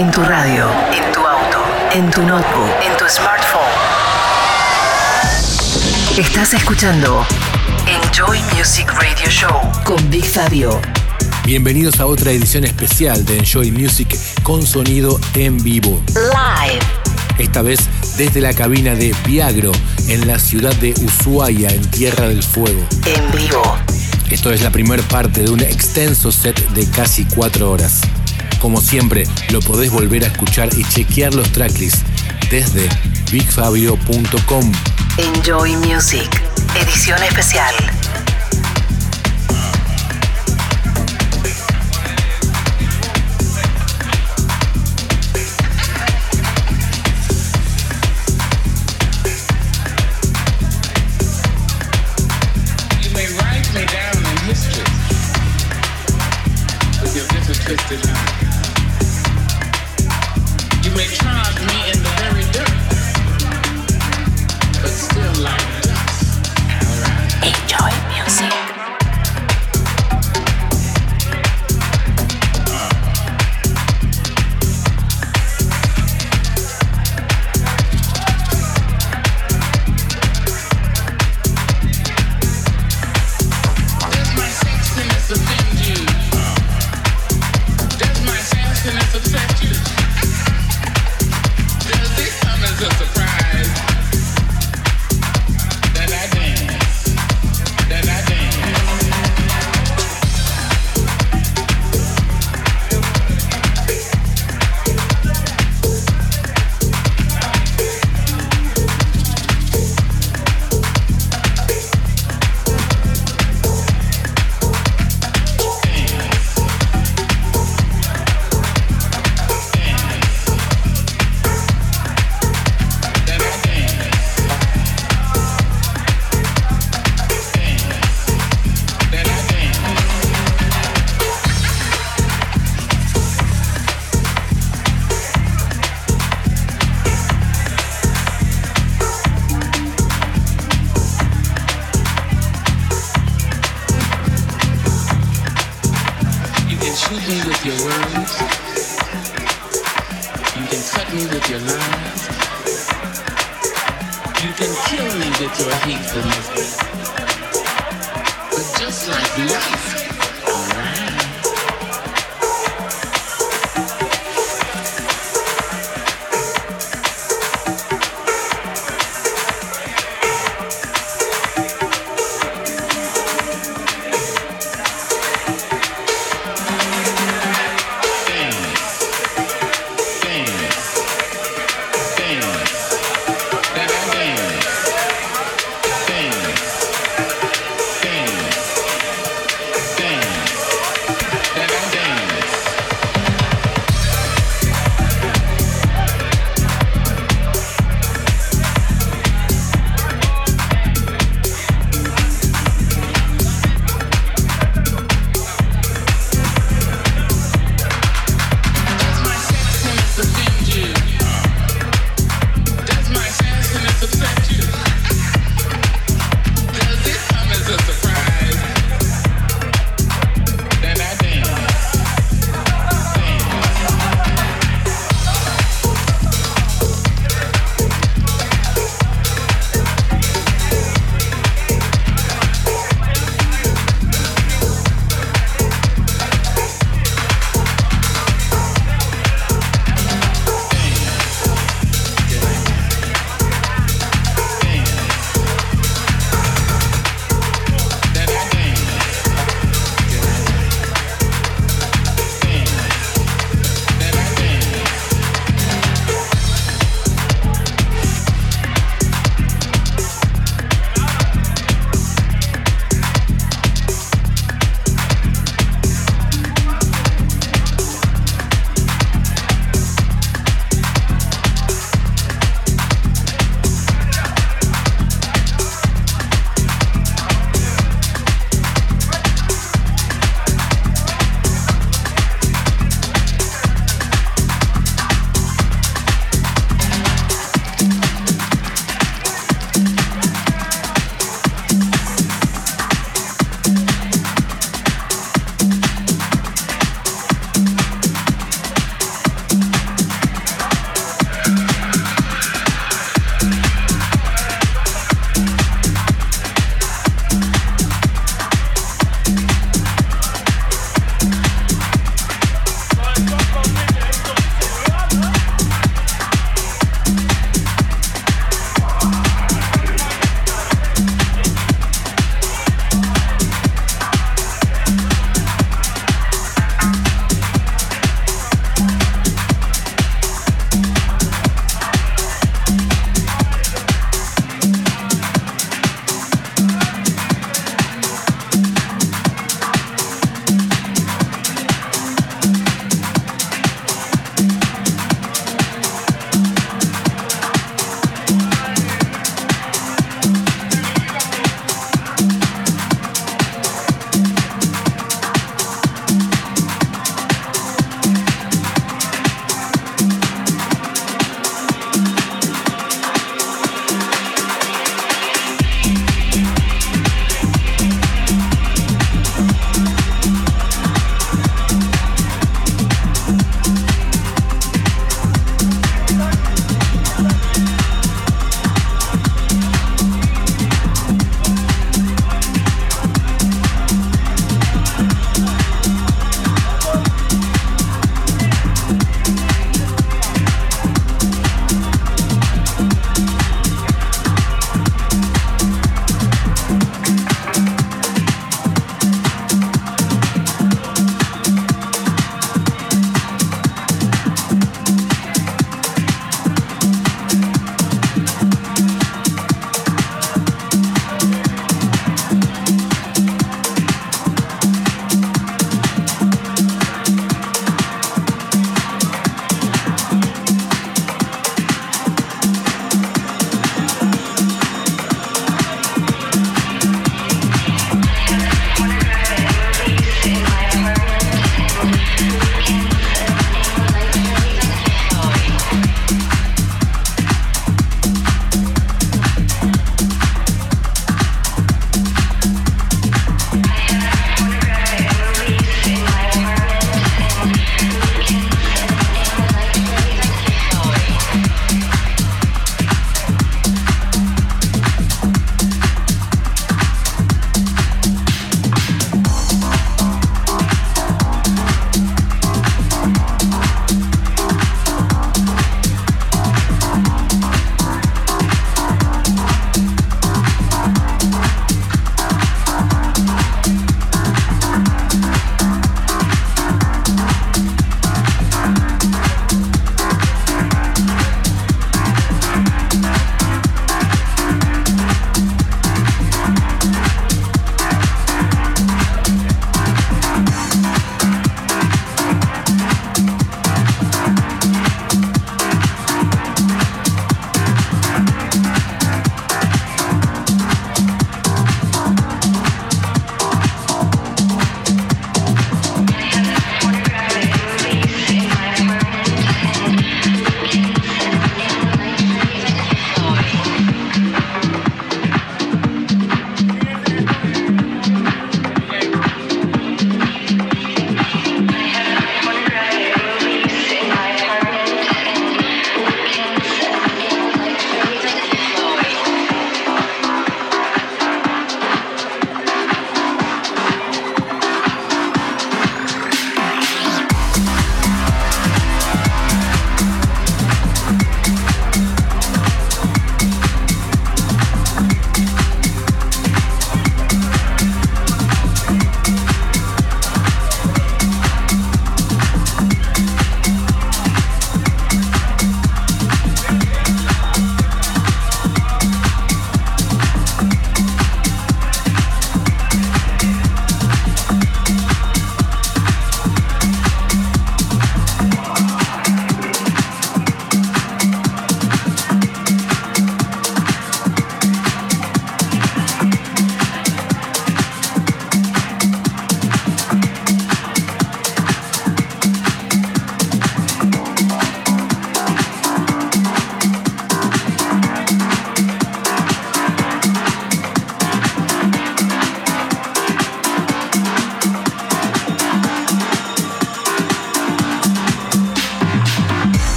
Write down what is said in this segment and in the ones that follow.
En tu radio, en tu auto, en tu notebook, en tu smartphone. Estás escuchando Enjoy Music Radio Show con Big Fabio. Bienvenidos a otra edición especial de Enjoy Music con sonido en vivo. Live. Esta vez desde la cabina de Viagro en la ciudad de Ushuaia, en Tierra del Fuego. En vivo. Esto es la primera parte de un extenso set de casi cuatro horas. Como siempre, lo podés volver a escuchar y chequear los tracklists desde bigfabio.com. Enjoy Music. Edición especial.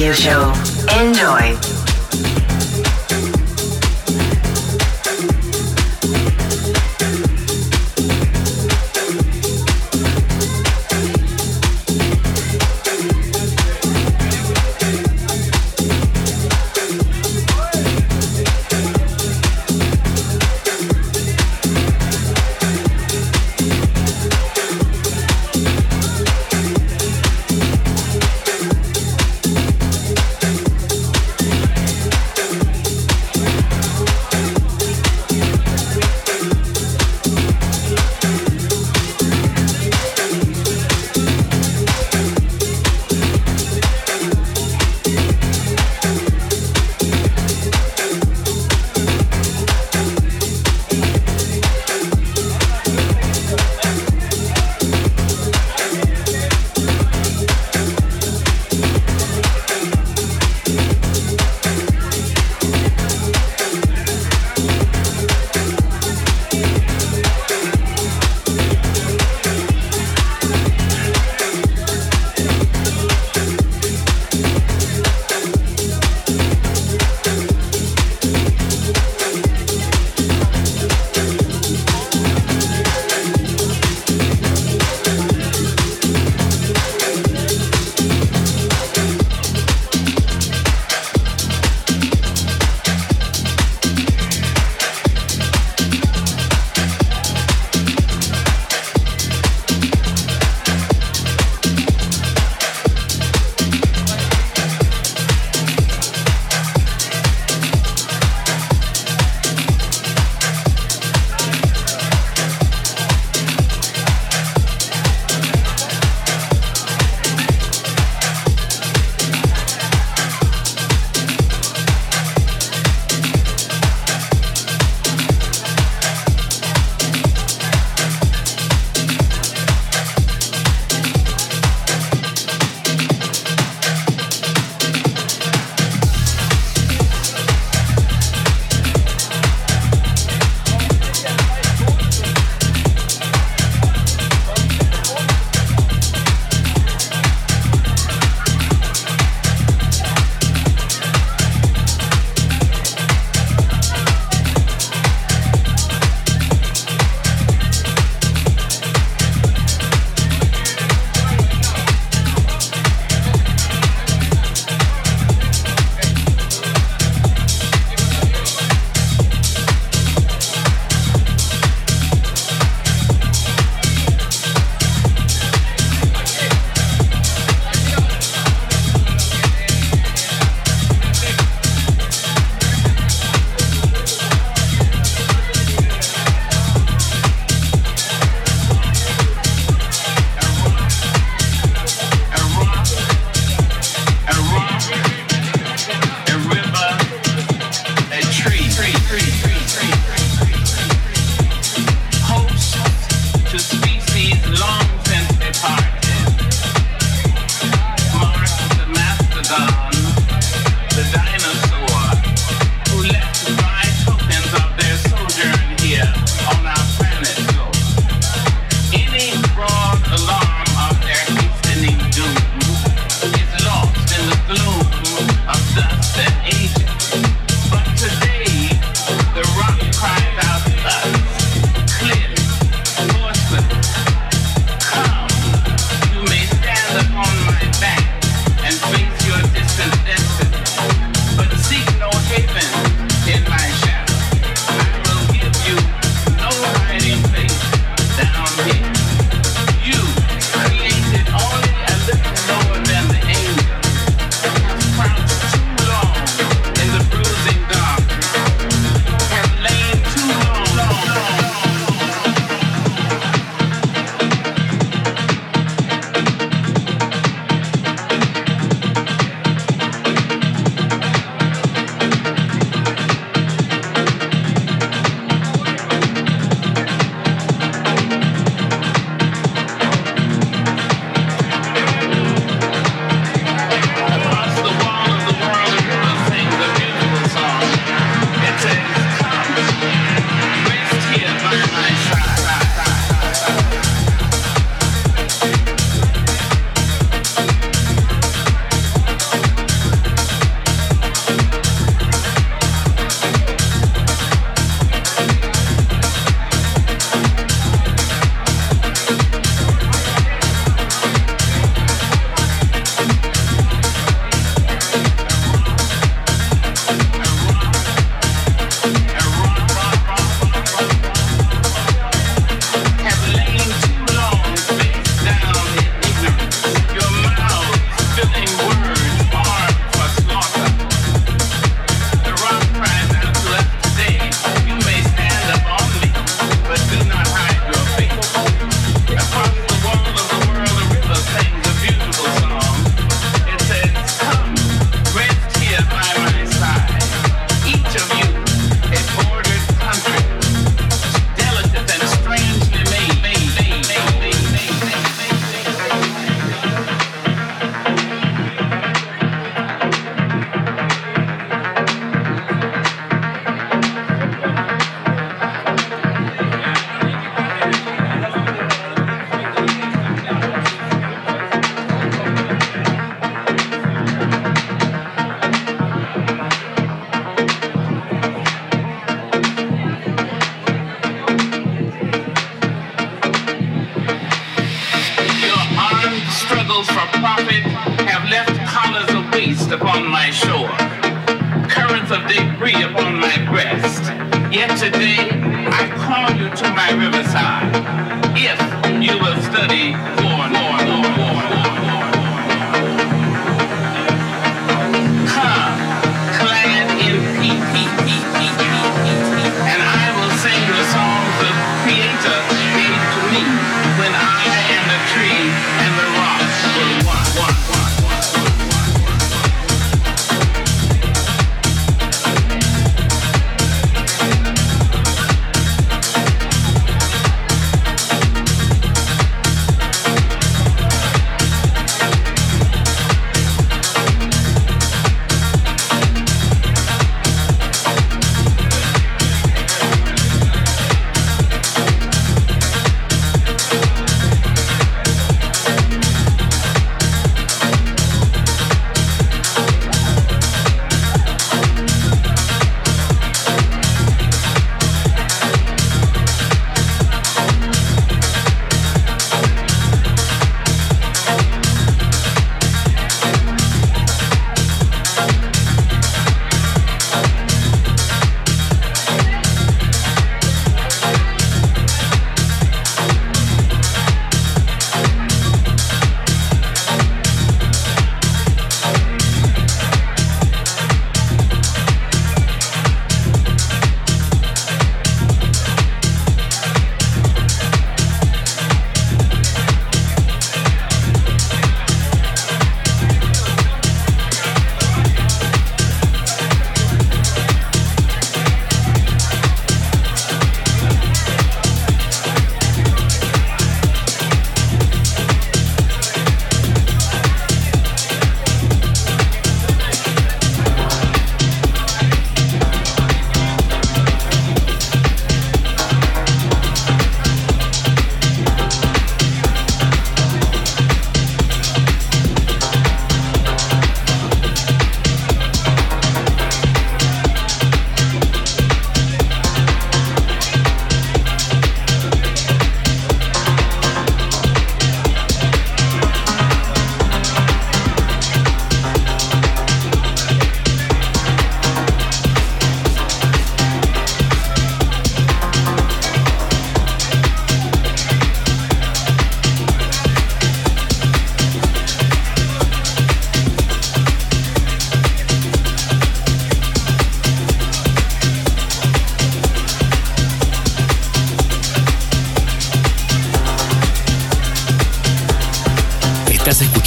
Radio Show.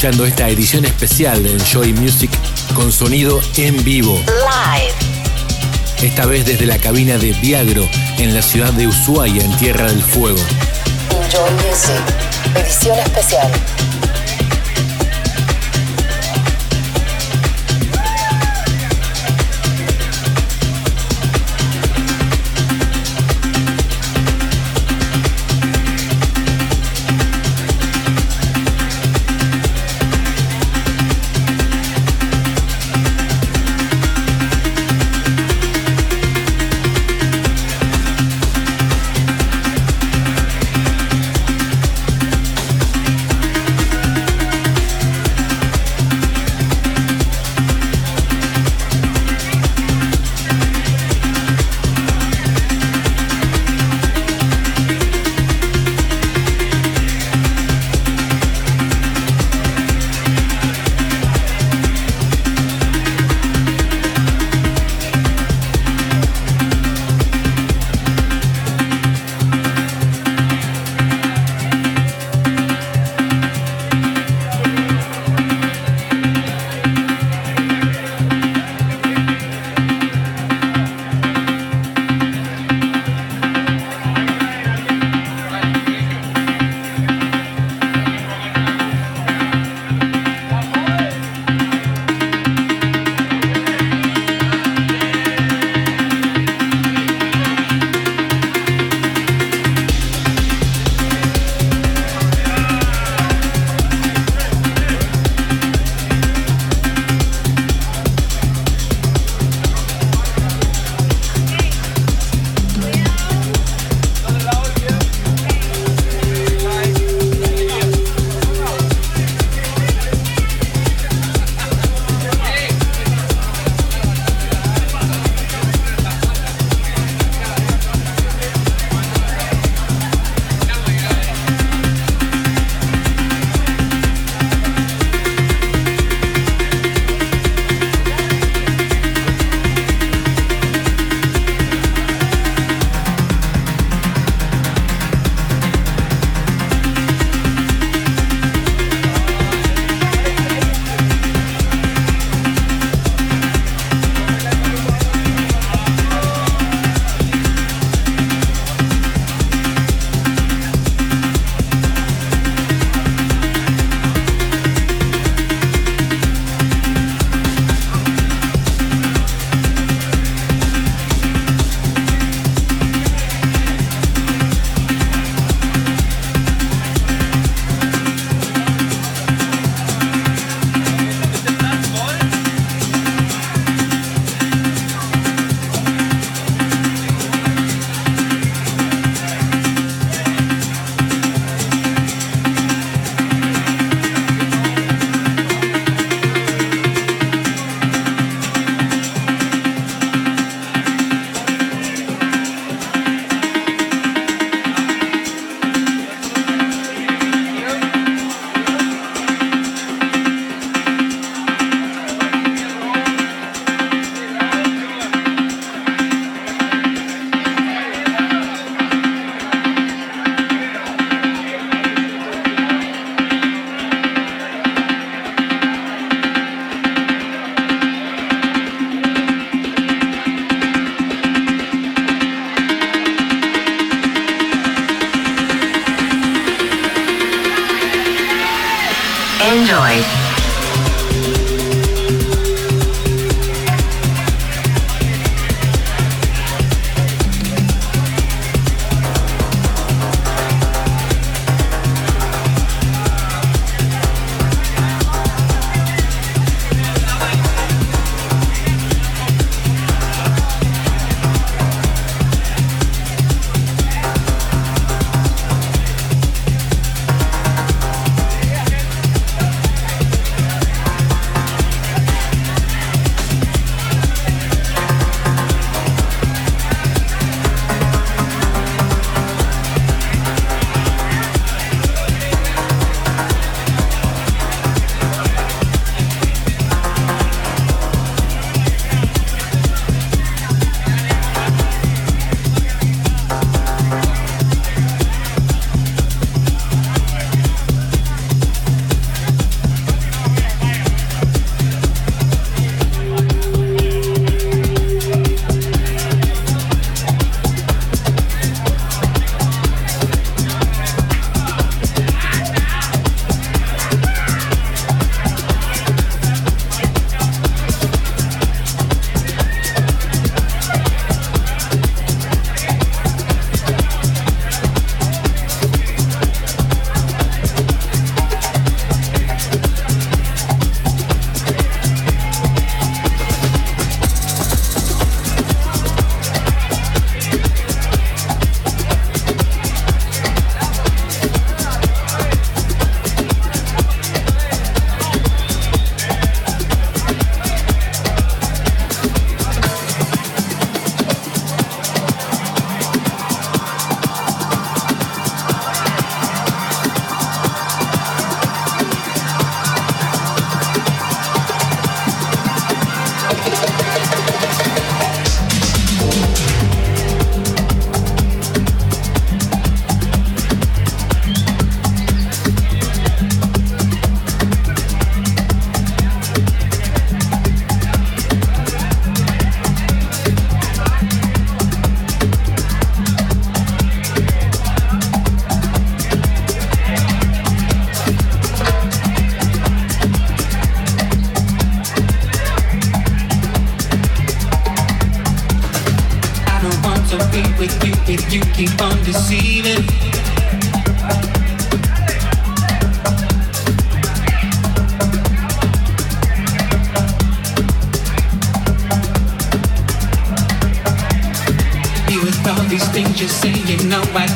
esta edición especial de Enjoy Music con sonido en vivo. Live. Esta vez desde la cabina de Viagro en la ciudad de Ushuaia, en Tierra del Fuego. Enjoy Music, edición especial.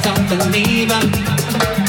Don't believe.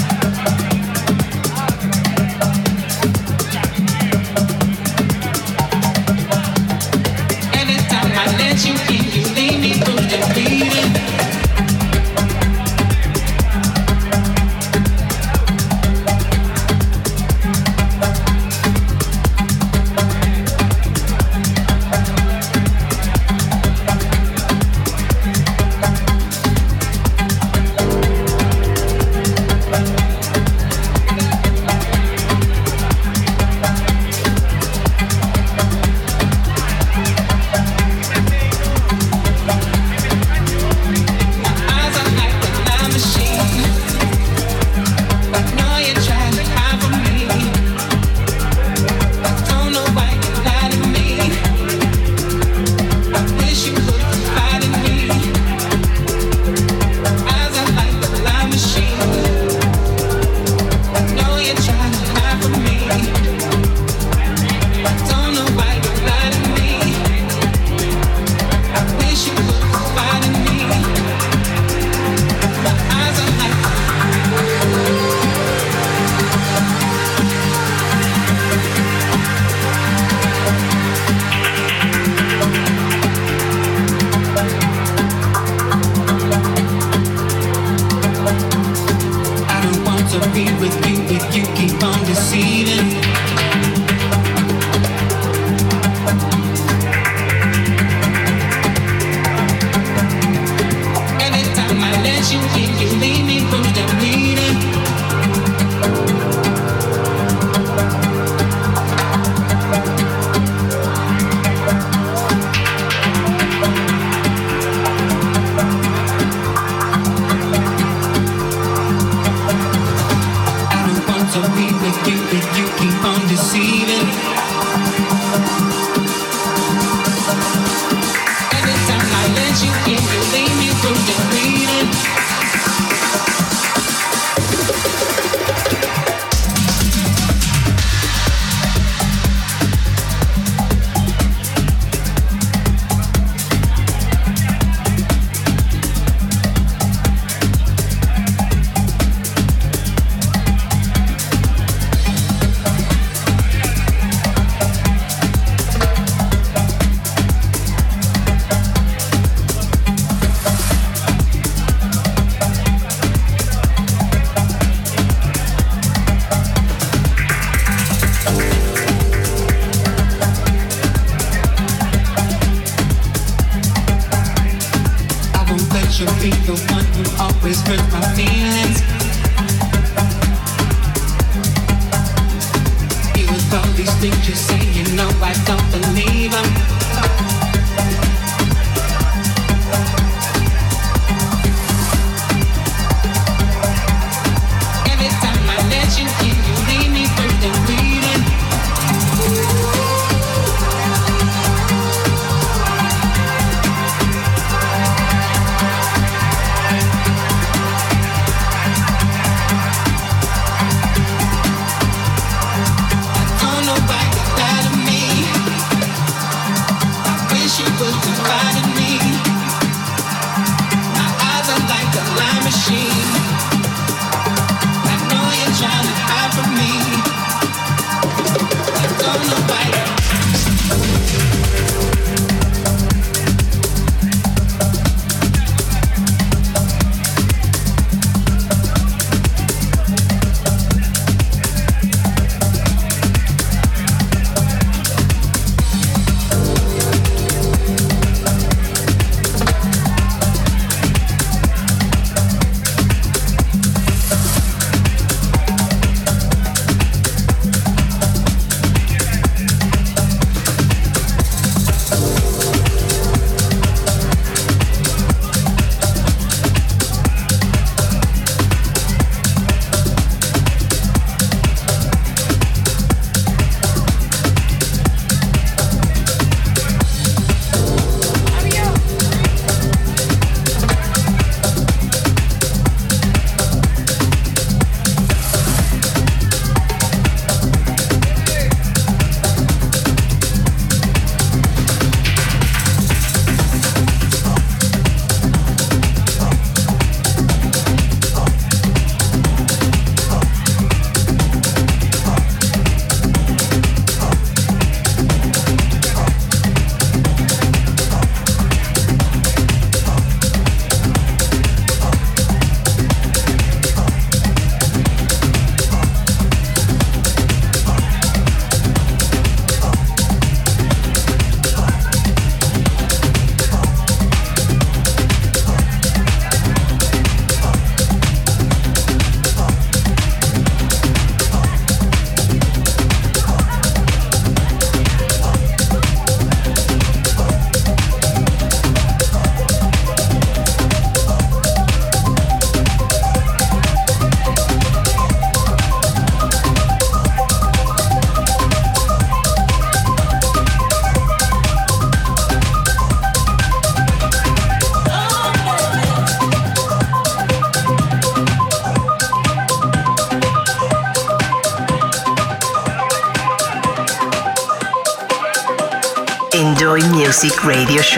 machine.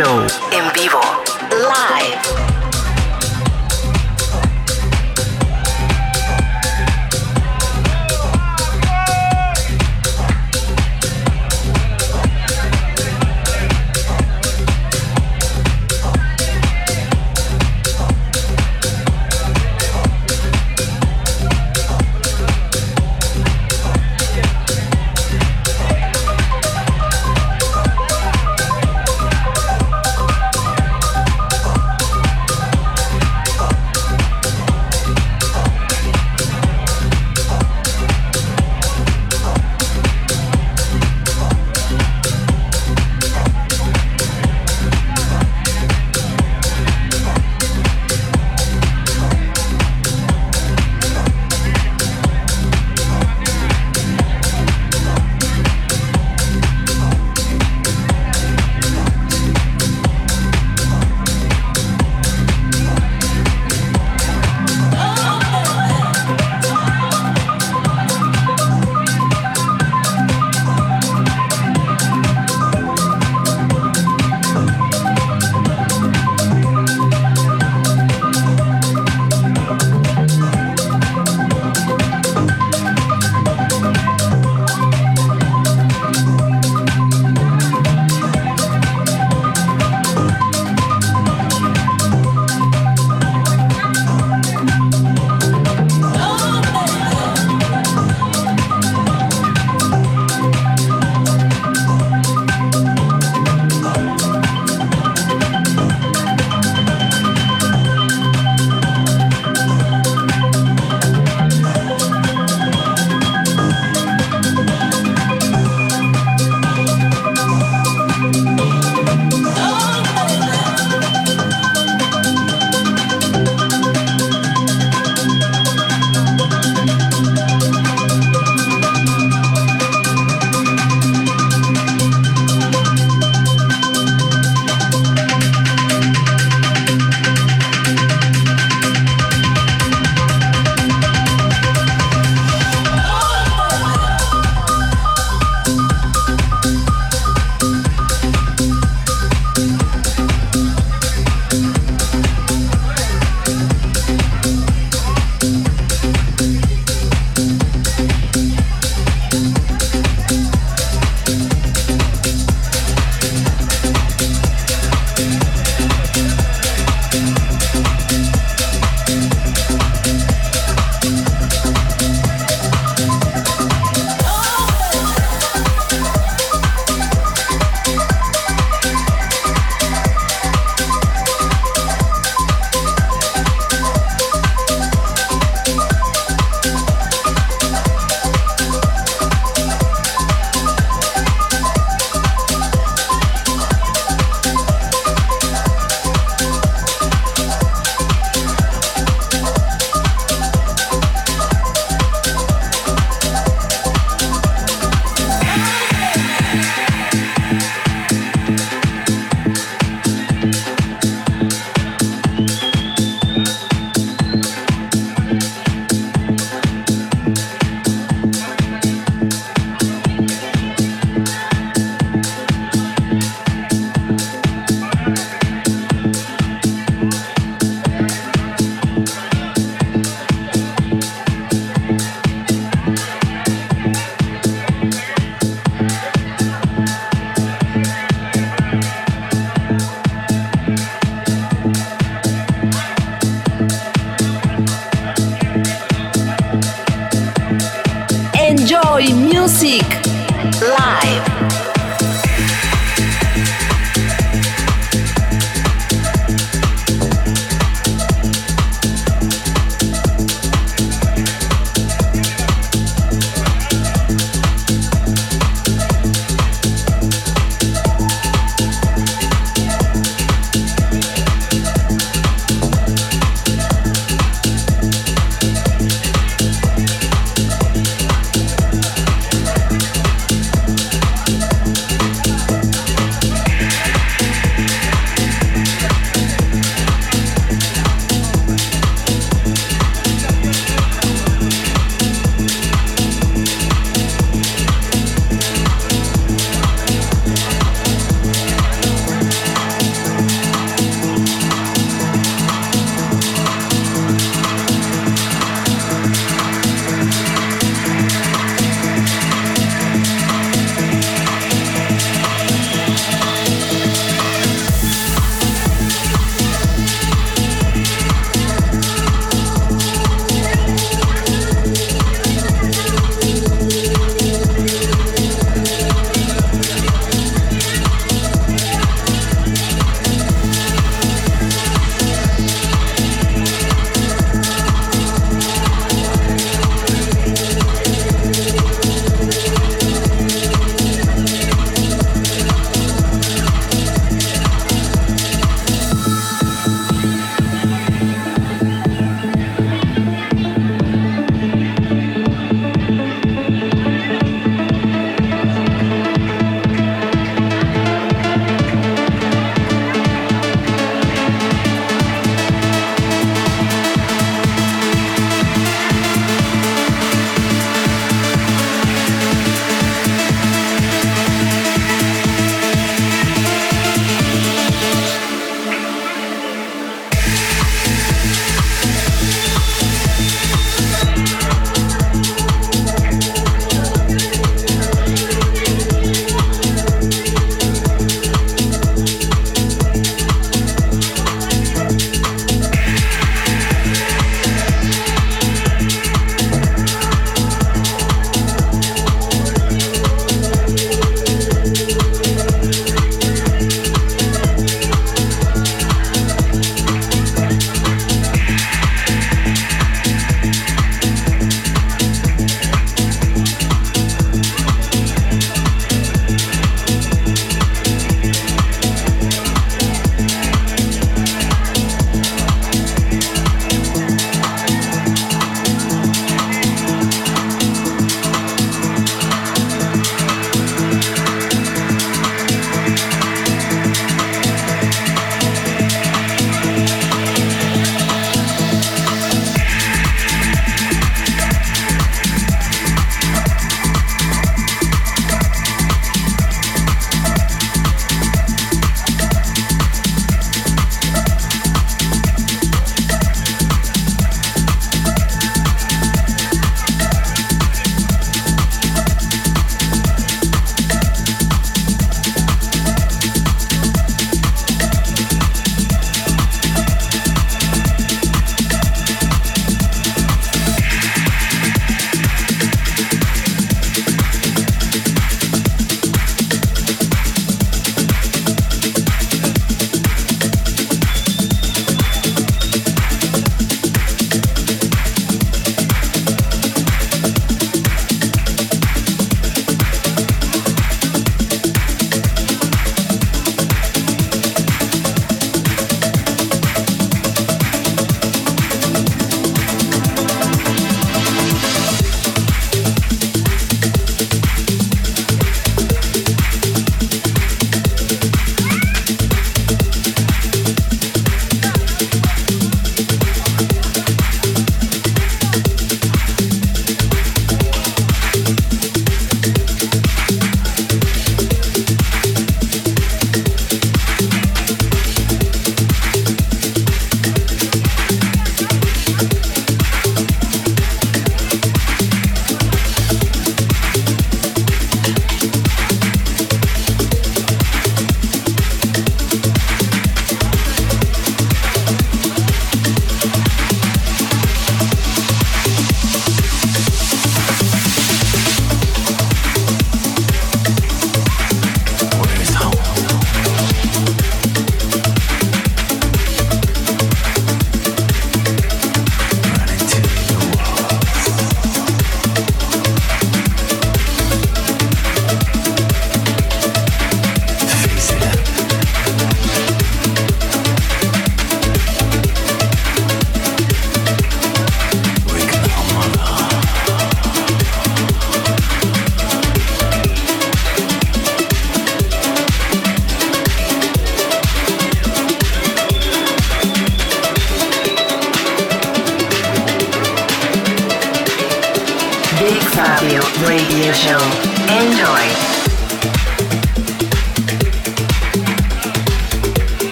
Show.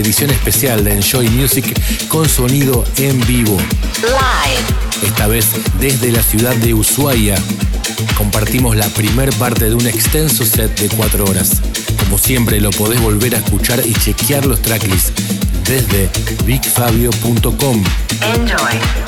Edición especial de Enjoy Music con sonido en vivo. Live. Esta vez desde la ciudad de Ushuaia. Compartimos la primer parte de un extenso set de cuatro horas. Como siempre lo podés volver a escuchar y chequear los tracklists desde bigfabio.com. Enjoy.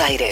Aires.